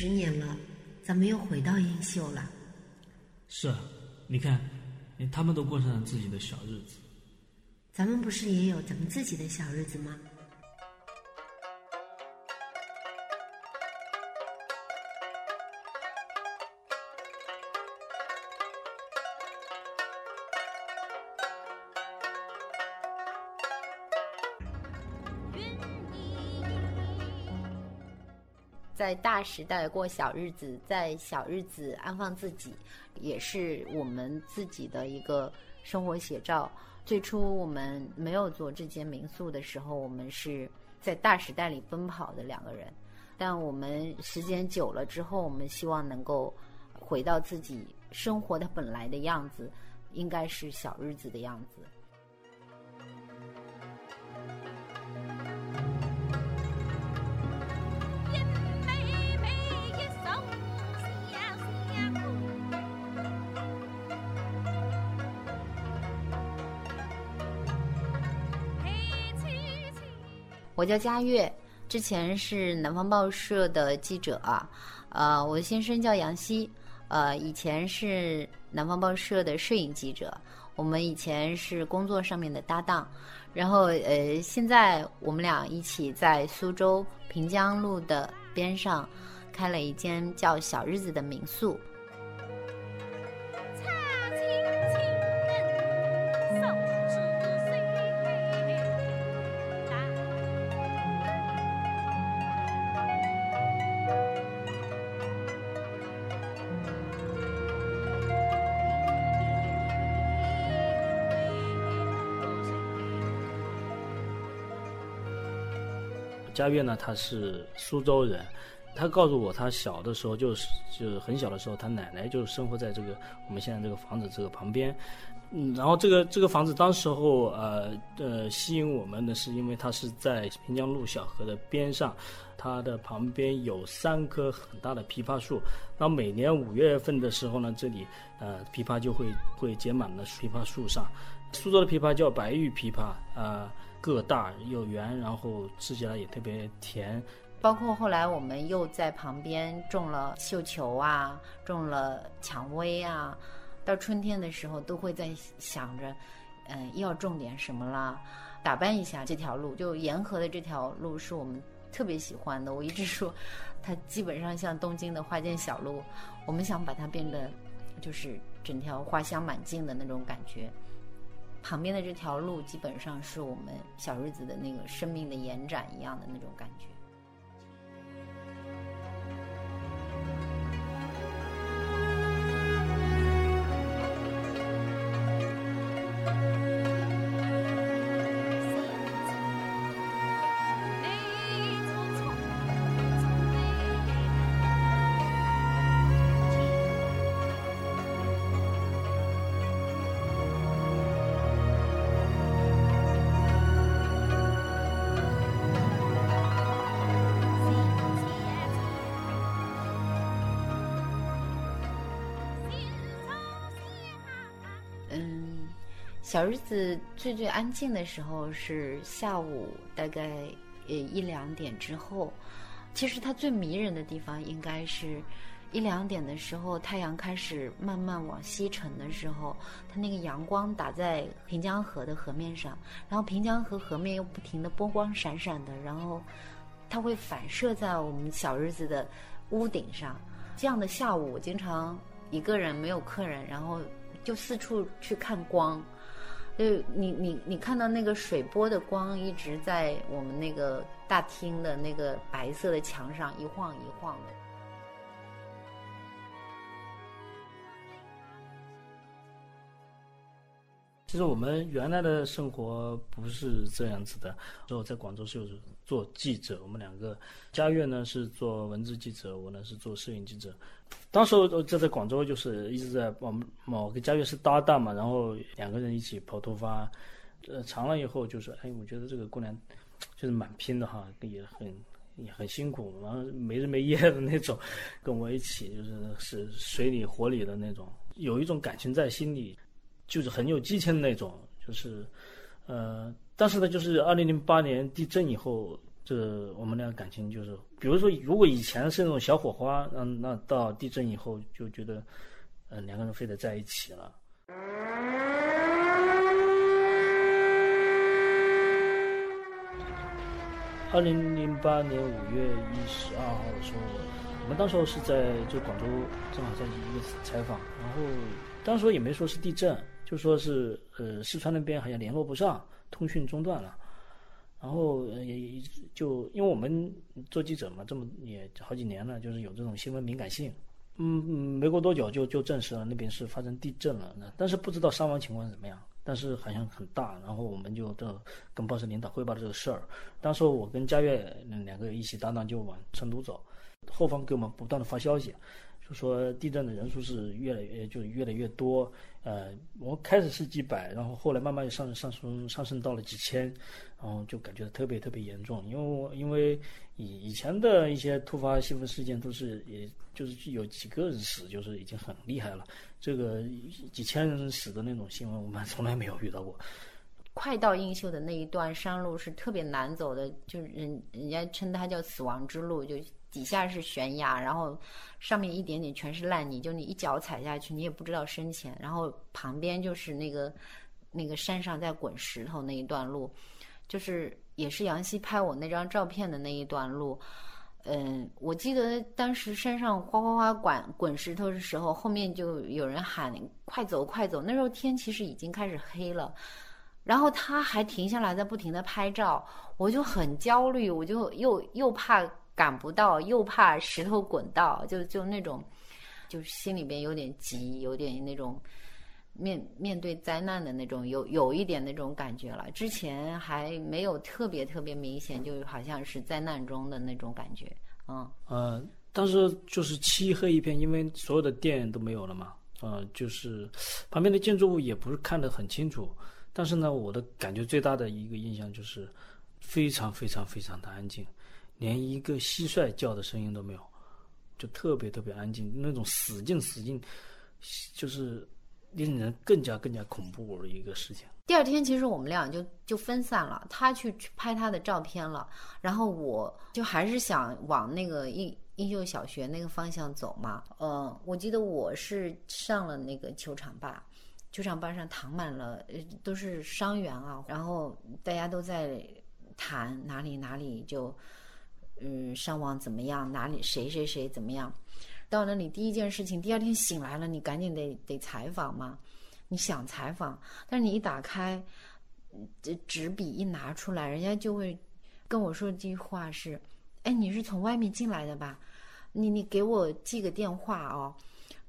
十年了，咱们又回到英秀了。是啊，你看，他们都过上了自己的小日子。咱们不是也有咱们自己的小日子吗？在大时代过小日子，在小日子安放自己，也是我们自己的一个生活写照。最初我们没有做这间民宿的时候，我们是在大时代里奔跑的两个人。但我们时间久了之后，我们希望能够回到自己生活的本来的样子，应该是小日子的样子。我叫佳悦，之前是南方报社的记者啊，呃，我的先生叫杨希，呃，以前是南方报社的摄影记者，我们以前是工作上面的搭档，然后呃，现在我们俩一起在苏州平江路的边上开了一间叫小日子的民宿。佳悦呢，他是苏州人，他告诉我，他小的时候就是就是很小的时候，他奶奶就生活在这个我们现在这个房子这个旁边，嗯，然后这个这个房子当时候呃呃吸引我们的是因为它是在平江路小河的边上，它的旁边有三棵很大的枇杷树，那每年五月份的时候呢，这里呃枇杷就会会结满了枇杷树上，苏州的枇杷叫白玉枇杷啊。个大又圆，然后吃起来也特别甜。包括后来我们又在旁边种了绣球啊，种了蔷薇啊。到春天的时候，都会在想着，嗯，要种点什么啦，打扮一下这条路。就沿河的这条路是我们特别喜欢的。我一直说，它基本上像东京的花间小路。我们想把它变得，就是整条花香满径的那种感觉。旁边的这条路基本上是我们小日子的那个生命的延展一样的那种感觉。小日子最最安静的时候是下午大概呃一两点之后，其实它最迷人的地方应该是，一两点的时候太阳开始慢慢往西沉的时候，它那个阳光打在平江河的河面上，然后平江河河面又不停的波光闪闪的，然后它会反射在我们小日子的屋顶上。这样的下午，我经常一个人没有客人，然后就四处去看光。就你你你看到那个水波的光一直在我们那个大厅的那个白色的墙上一晃一晃的。其实我们原来的生活不是这样子的。之后在广州是做记者，我们两个，佳悦呢是做文字记者，我呢是做摄影记者。当时我在在广州就是一直在我们我跟佳悦是搭档嘛，然后两个人一起跑突发，呃，长了以后就说，哎，我觉得这个姑娘就是蛮拼的哈，也很也很辛苦，然后没日没夜的那种，跟我一起就是是水里火里的那种，有一种感情在心里。就是很有激情的那种，就是，呃，但是呢，就是二零零八年地震以后，这我们俩感情就是，比如说，如果以前是那种小火花，那那到地震以后就觉得，呃，两个人非得在一起了。二零零八年五月一十二号的时候，我们当时候是在就广州，正好在一个采访，然后当时也没说是地震，就说是呃四川那边好像联络不上，通讯中断了，然后也就因为我们做记者嘛，这么也好几年了，就是有这种新闻敏感性，嗯，没过多久就就证实了那边是发生地震了，那但是不知道伤亡情况怎么样。但是好像很大，然后我们就都跟报社领导汇报了这个事儿。当时我跟佳悦两个一起搭档就往成都走，后方给我们不断的发消息。就说地震的人数是越来越就越来越多，呃，我开始是几百，然后后来慢慢上上升上升到了几千，然后就感觉特别特别严重。因为因为以以前的一些突发新闻事件都是也就是有几个人死，就是已经很厉害了。这个几千人死的那种新闻，我们从来没有遇到过。快到映秀的那一段山路是特别难走的，就是人人家称它叫死亡之路，就。底下是悬崖，然后上面一点点全是烂泥，就你一脚踩下去，你也不知道深浅。然后旁边就是那个那个山上在滚石头那一段路，就是也是杨希拍我那张照片的那一段路。嗯，我记得当时山上哗哗哗滚滚石头的时候，后面就有人喊快走快走。那时候天其实已经开始黑了，然后他还停下来在不停的拍照，我就很焦虑，我就又又怕。赶不到，又怕石头滚到，就就那种，就是心里边有点急，有点那种面面对灾难的那种，有有一点那种感觉了。之前还没有特别特别明显，就好像是灾难中的那种感觉，嗯。呃，当时就是漆黑一片，因为所有的电都没有了嘛，呃，就是旁边的建筑物也不是看得很清楚，但是呢，我的感觉最大的一个印象就是非常非常非常的安静。连一个蟋蟀叫的声音都没有，就特别特别安静，那种死静死静，就是令人更加更加恐怖的一个事情。第二天，其实我们俩就就分散了，他去拍他的照片了，然后我就还是想往那个映映秀小学那个方向走嘛。嗯，我记得我是上了那个球场坝，球场坝上躺满了都是伤员啊，然后大家都在谈哪里哪里就。嗯，伤亡怎么样？哪里谁谁谁怎么样？到那里第一件事情，第二天醒来了，你赶紧得得采访嘛。你想采访，但是你一打开，这纸笔一拿出来，人家就会跟我说一句话是：“哎，你是从外面进来的吧？你你给我记个电话哦，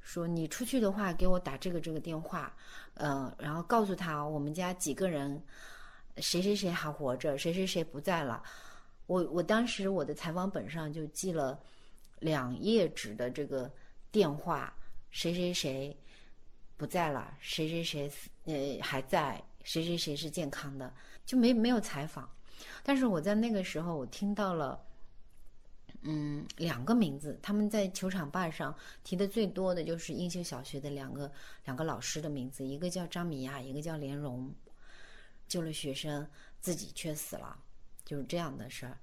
说你出去的话给我打这个这个电话，嗯，然后告诉他我们家几个人，谁谁谁还活着，谁谁谁不在了。”我我当时我的采访本上就记了两页纸的这个电话，谁谁谁不在了，谁谁谁呃还在，谁谁谁是健康的，就没没有采访。但是我在那个时候，我听到了，嗯，两个名字，他们在球场坝上提的最多的就是英秀小学的两个两个老师的名字，一个叫张米亚，一个叫连荣，救了学生，自己却死了。就是这样的事儿，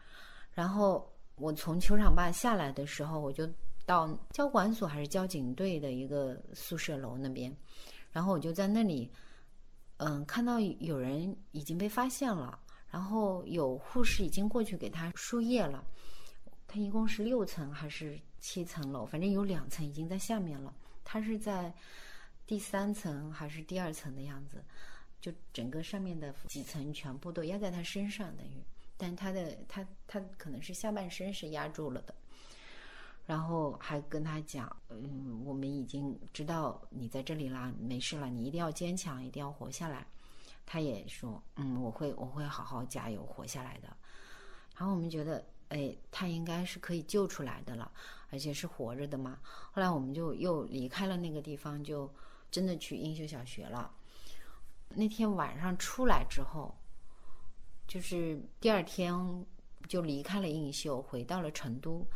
然后我从球场坝下来的时候，我就到交管所还是交警队的一个宿舍楼那边，然后我就在那里，嗯，看到有人已经被发现了，然后有护士已经过去给他输液了，他一共是六层还是七层楼，反正有两层已经在下面了，他是在第三层还是第二层的样子，就整个上面的几层全部都压在他身上，等于。但他的他他可能是下半身是压住了的，然后还跟他讲，嗯，我们已经知道你在这里啦，没事了，你一定要坚强，一定要活下来。他也说，嗯，我会我会好好加油，活下来的。然后我们觉得，哎，他应该是可以救出来的了，而且是活着的嘛。后来我们就又离开了那个地方，就真的去英秀小学了。那天晚上出来之后。就是第二天就离开了映秀，回到了成都。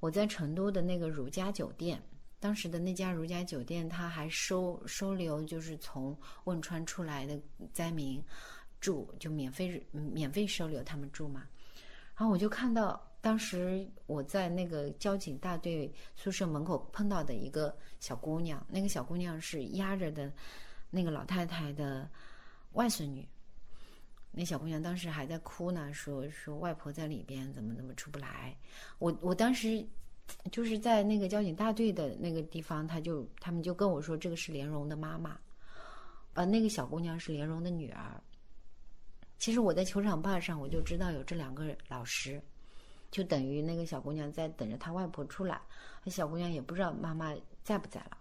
我在成都的那个如家酒店，当时的那家如家酒店，他还收收留就是从汶川出来的灾民住，就免费免费收留他们住嘛。然后我就看到当时我在那个交警大队宿舍门口碰到的一个小姑娘，那个小姑娘是压着的那个老太太的外孙女。那小姑娘当时还在哭呢，说说外婆在里边，怎么怎么出不来。我我当时就是在那个交警大队的那个地方，他就他们就跟我说，这个是莲蓉的妈妈，呃，那个小姑娘是莲蓉的女儿。其实我在球场坝上，我就知道有这两个老师，就等于那个小姑娘在等着她外婆出来，那小姑娘也不知道妈妈在不在了。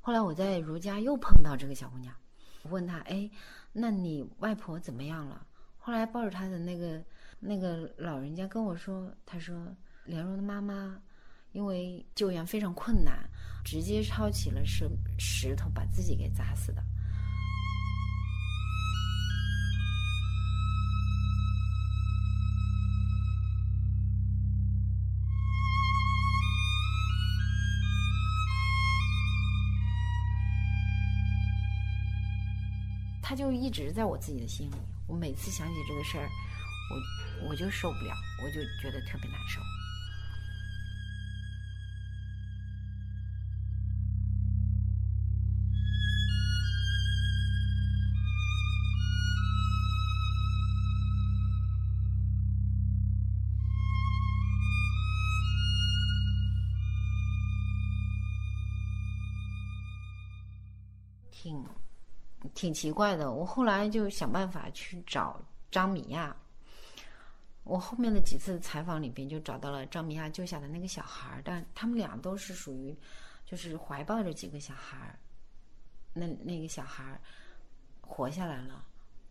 后来我在如家又碰到这个小姑娘，我问他，哎。那你外婆怎么样了？后来抱着她的那个那个老人家跟我说，他说莲蓉的妈妈因为救援非常困难，直接抄起了石石头把自己给砸死的。他就一直在我自己的心里，我每次想起这个事儿，我我就受不了，我就觉得特别难受。挺奇怪的，我后来就想办法去找张米亚。我后面的几次采访里边就找到了张米亚救下的那个小孩，但他们俩都是属于，就是怀抱着几个小孩，那那个小孩活下来了，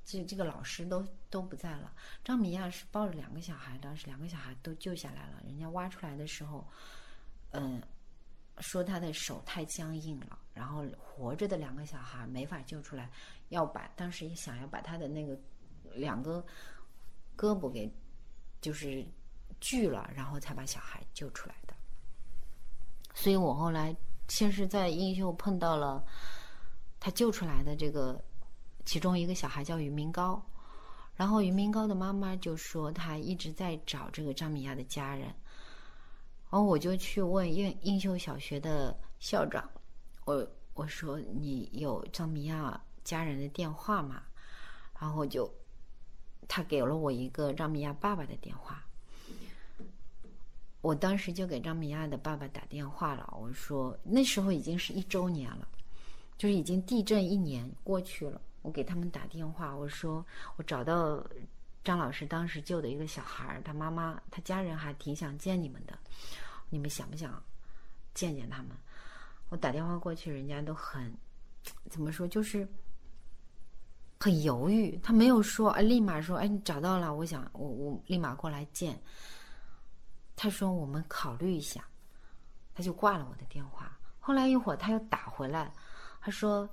这这个老师都都不在了。张米亚是抱着两个小孩当时两个小孩都救下来了。人家挖出来的时候，嗯。说他的手太僵硬了，然后活着的两个小孩没法救出来，要把当时也想要把他的那个两个胳膊给就是锯了，然后才把小孩救出来的。所以我后来先是在英秀碰到了他救出来的这个其中一个小孩叫于明高，然后于明高的妈妈就说他一直在找这个张米亚的家人。然后我就去问映映秀小学的校长，我我说你有张米亚家人的电话吗？然后就他给了我一个张米亚爸爸的电话。我当时就给张米亚的爸爸打电话了，我说那时候已经是一周年了，就是已经地震一年过去了。我给他们打电话，我说我找到张老师当时救的一个小孩，他妈妈他家人还挺想见你们的。你们想不想见见他们？我打电话过去，人家都很怎么说，就是很犹豫。他没有说，哎，立马说，哎，你找到了，我想，我我立马过来见。他说，我们考虑一下，他就挂了我的电话。后来一会儿他又打回来，他说，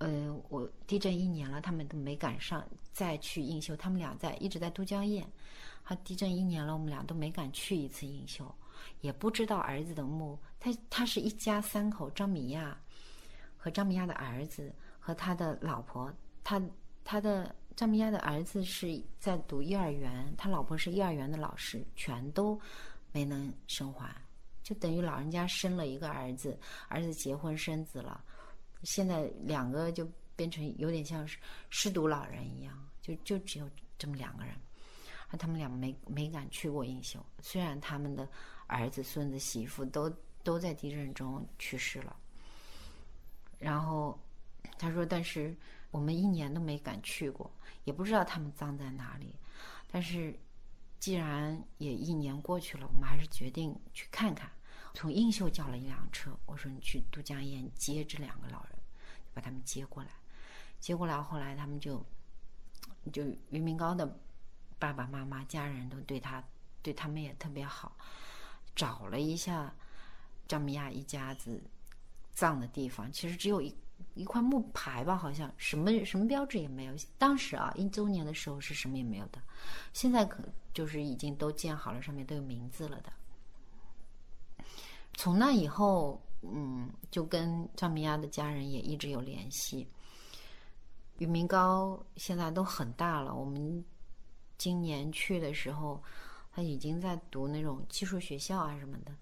呃，我地震一年了，他们都没赶上再去映秀，他们俩在一直在都江堰。他地震一年了，我们俩都没敢去一次映秀。也不知道儿子的墓，他他是一家三口，张米亚和张米亚的儿子和他的老婆，他他的张米亚的儿子是在读幼儿园，他老婆是幼儿园的老师，全都没能生还，就等于老人家生了一个儿子，儿子结婚生子了，现在两个就变成有点像是失独老人一样，就就只有这么两个人，他们俩没没敢去过映秀，虽然他们的。儿子、孙子、媳妇都都在地震中去世了。然后他说：“但是我们一年都没敢去过，也不知道他们葬在哪里。但是既然也一年过去了，我们还是决定去看看。从映秀叫了一辆车，我说你去都江堰接这两个老人，把他们接过来。接过来后来他们就就于明高的爸爸妈妈家人都对他对他们也特别好。”找了一下张米亚一家子葬的地方，其实只有一一块木牌吧，好像什么什么标志也没有。当时啊，一周年的时候是什么也没有的，现在可就是已经都建好了，上面都有名字了的。从那以后，嗯，就跟张明亚的家人也一直有联系。于明高现在都很大了，我们今年去的时候。他已经在读那种技术学校啊什么的。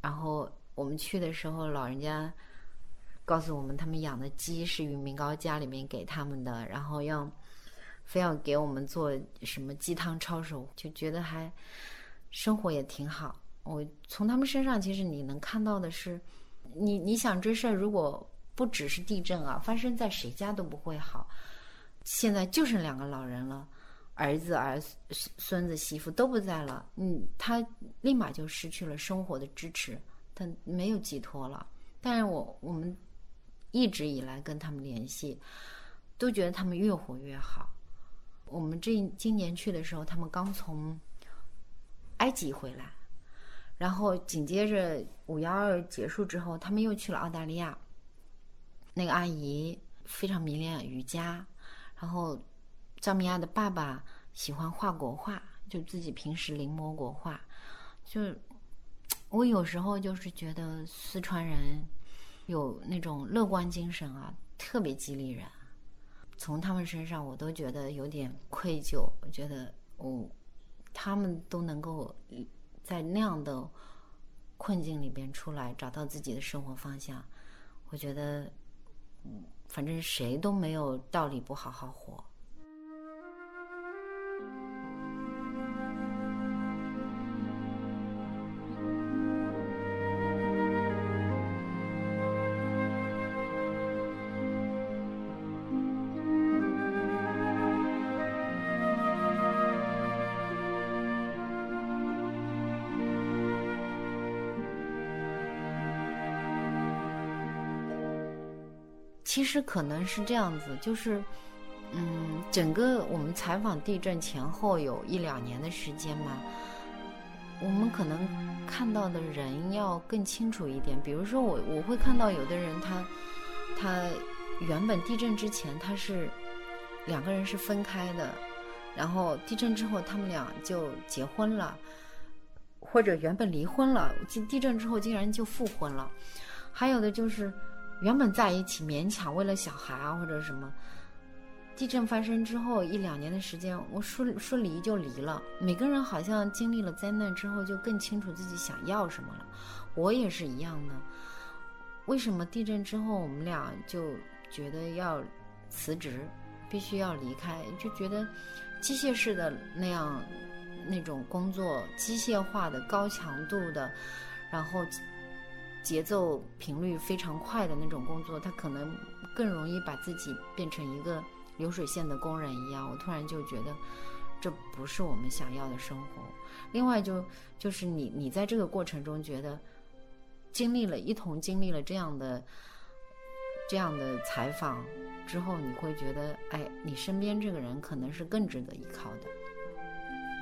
然后我们去的时候，老人家告诉我们，他们养的鸡是于明高家里面给他们的，然后要非要给我们做什么鸡汤抄手，就觉得还生活也挺好。我从他们身上，其实你能看到的是，你你想这事儿，如果不只是地震啊，发生在谁家都不会好。现在就剩两个老人了，儿子、儿孙孙子、媳妇都不在了，嗯，他立马就失去了生活的支持，他没有寄托了。但是我我们一直以来跟他们联系，都觉得他们越活越好。我们这今年去的时候，他们刚从埃及回来。然后紧接着五幺二结束之后，他们又去了澳大利亚。那个阿姨非常迷恋瑜伽，然后张明亚的爸爸喜欢画国画，就自己平时临摹国画。就我有时候就是觉得四川人有那种乐观精神啊，特别激励人。从他们身上，我都觉得有点愧疚。我觉得，哦，他们都能够。在那样的困境里边出来，找到自己的生活方向，我觉得，反正谁都没有道理不好好活。其实可能是这样子，就是，嗯，整个我们采访地震前后有一两年的时间嘛，我们可能看到的人要更清楚一点。比如说，我我会看到有的人，他他原本地震之前他是两个人是分开的，然后地震之后他们俩就结婚了，或者原本离婚了，地地震之后竟然就复婚了，还有的就是。原本在一起，勉强为了小孩啊或者什么，地震发生之后一两年的时间，我说说离就离了。每个人好像经历了灾难之后，就更清楚自己想要什么了。我也是一样的。为什么地震之后我们俩就觉得要辞职，必须要离开？就觉得机械式的那样那种工作，机械化的、高强度的，然后。节奏频率非常快的那种工作，他可能更容易把自己变成一个流水线的工人一样。我突然就觉得，这不是我们想要的生活。另外，就就是你你在这个过程中觉得，经历了一同经历了这样的这样的采访之后，你会觉得，哎，你身边这个人可能是更值得依靠的。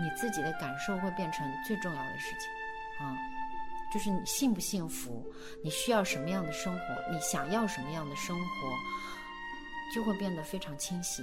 你自己的感受会变成最重要的事情，啊。就是你幸不幸福，你需要什么样的生活，你想要什么样的生活，就会变得非常清晰。